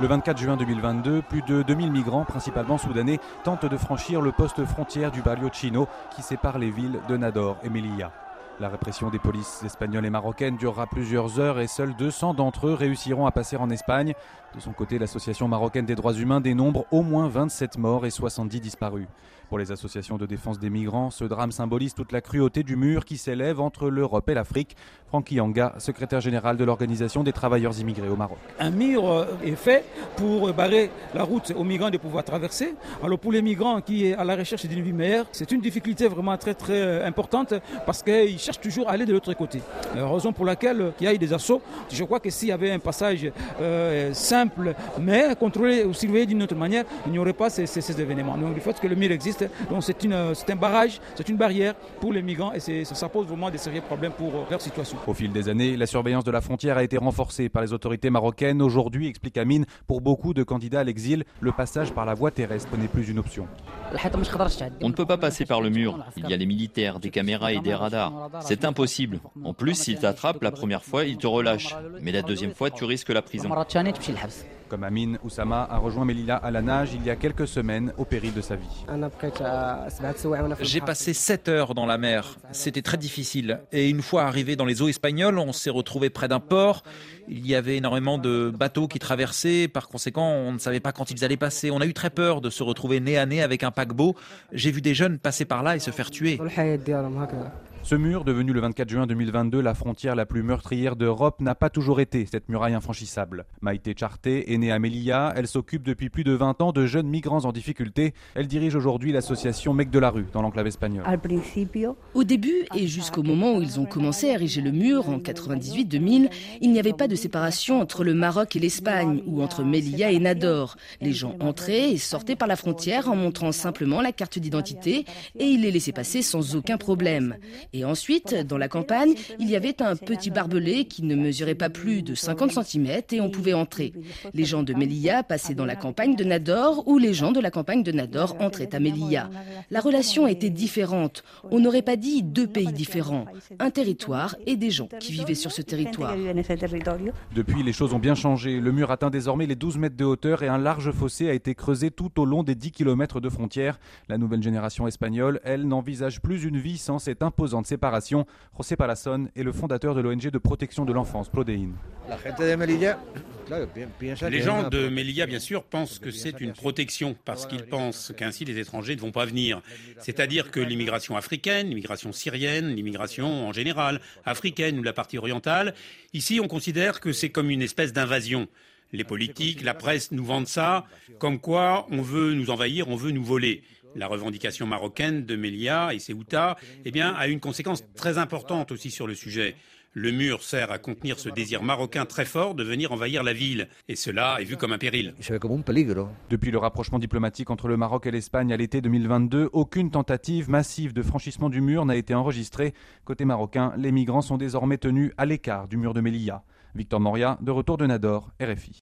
Le 24 juin 2022, plus de 2000 migrants, principalement soudanais, tentent de franchir le poste frontière du Barrio Chino qui sépare les villes de Nador et Melilla. La répression des polices espagnoles et marocaines durera plusieurs heures et seuls 200 d'entre eux réussiront à passer en Espagne. De son côté, l'association marocaine des droits humains dénombre au moins 27 morts et 70 disparus. Pour les associations de défense des migrants, ce drame symbolise toute la cruauté du mur qui s'élève entre l'Europe et l'Afrique. Francky Yanga, secrétaire général de l'Organisation des travailleurs immigrés au Maroc. Un mur euh, est fait pour barrer la route aux migrants de pouvoir traverser. Alors pour les migrants qui sont à la recherche d'une vie meilleure, c'est une difficulté vraiment très très euh, importante parce qu'ils cherchent toujours à aller de l'autre côté. Raison pour laquelle euh, il y a eu des assauts, je crois que s'il y avait un passage simple mais contrôlé ou surveillé d'une autre manière, il n'y aurait pas ces, ces, événements. Donc le fait que le mur existe, donc c'est un barrage, c'est une barrière pour les migrants et ça, ça pose vraiment des sérieux problèmes pour leur situation. Au fil des années, la surveillance de la frontière a été renforcée par les autorités marocaines. Aujourd'hui, explique Amine, pour beaucoup de candidats à l'exil, le passage par la voie terrestre n'est plus une option. On ne peut pas passer par le mur. Il y a les militaires, des caméras et des radars. C'est impossible. En plus, s'ils t'attrapent la première fois, ils te relâchent. Mais la deuxième fois, tu risques la prison. Comme Amin Oussama a rejoint Melilla à la nage il y a quelques semaines au péril de sa vie. J'ai passé 7 heures dans la mer. C'était très difficile. Et une fois arrivé dans les eaux espagnoles, on s'est retrouvé près d'un port. Il y avait énormément de bateaux qui traversaient. Par conséquent, on ne savait pas quand ils allaient passer. On a eu très peur de se retrouver nez à nez avec un paquebot. J'ai vu des jeunes passer par là et se faire tuer. Ce mur, devenu le 24 juin 2022 la frontière la plus meurtrière d'Europe, n'a pas toujours été cette muraille infranchissable. Maïté Charté est née à Melilla. Elle s'occupe depuis plus de 20 ans de jeunes migrants en difficulté. Elle dirige aujourd'hui l'association Mec de la rue dans l'enclave espagnole. Au début et jusqu'au moment où ils ont commencé à ériger le mur en 98-2000, il n'y avait pas de séparation entre le Maroc et l'Espagne ou entre Melilla et Nador. Les gens entraient et sortaient par la frontière en montrant simplement la carte d'identité et ils les laissaient passer sans aucun problème. Et ensuite, dans la campagne, il y avait un petit barbelé qui ne mesurait pas plus de 50 cm et on pouvait entrer. Les gens de Melilla passaient dans la campagne de Nador ou les gens de la campagne de Nador entraient à Melilla. La relation était différente. On n'aurait pas dit deux pays différents, un territoire et des gens qui vivaient sur ce territoire. Depuis, les choses ont bien changé. Le mur atteint désormais les 12 mètres de hauteur et un large fossé a été creusé tout au long des 10 km de frontière. La nouvelle génération espagnole, elle, n'envisage plus une vie sans cette imposante de séparation. José Palasson est le fondateur de l'ONG de protection de l'enfance Prodein. Les gens de Melilla, bien sûr, pensent que c'est une protection parce qu'ils pensent qu'ainsi les étrangers ne vont pas venir. C'est-à-dire que l'immigration africaine, l'immigration syrienne, l'immigration en général africaine ou la partie orientale, ici on considère que c'est comme une espèce d'invasion. Les politiques, la presse nous vendent ça, comme quoi on veut nous envahir, on veut nous voler la revendication marocaine de Melia et Ceuta eh bien, a une conséquence très importante aussi sur le sujet. Le mur sert à contenir ce désir marocain très fort de venir envahir la ville, et cela est vu comme un péril. Depuis le rapprochement diplomatique entre le Maroc et l'Espagne à l'été 2022, aucune tentative massive de franchissement du mur n'a été enregistrée. Côté marocain, les migrants sont désormais tenus à l'écart du mur de Melilla. Victor Moria, de retour de Nador, RFI.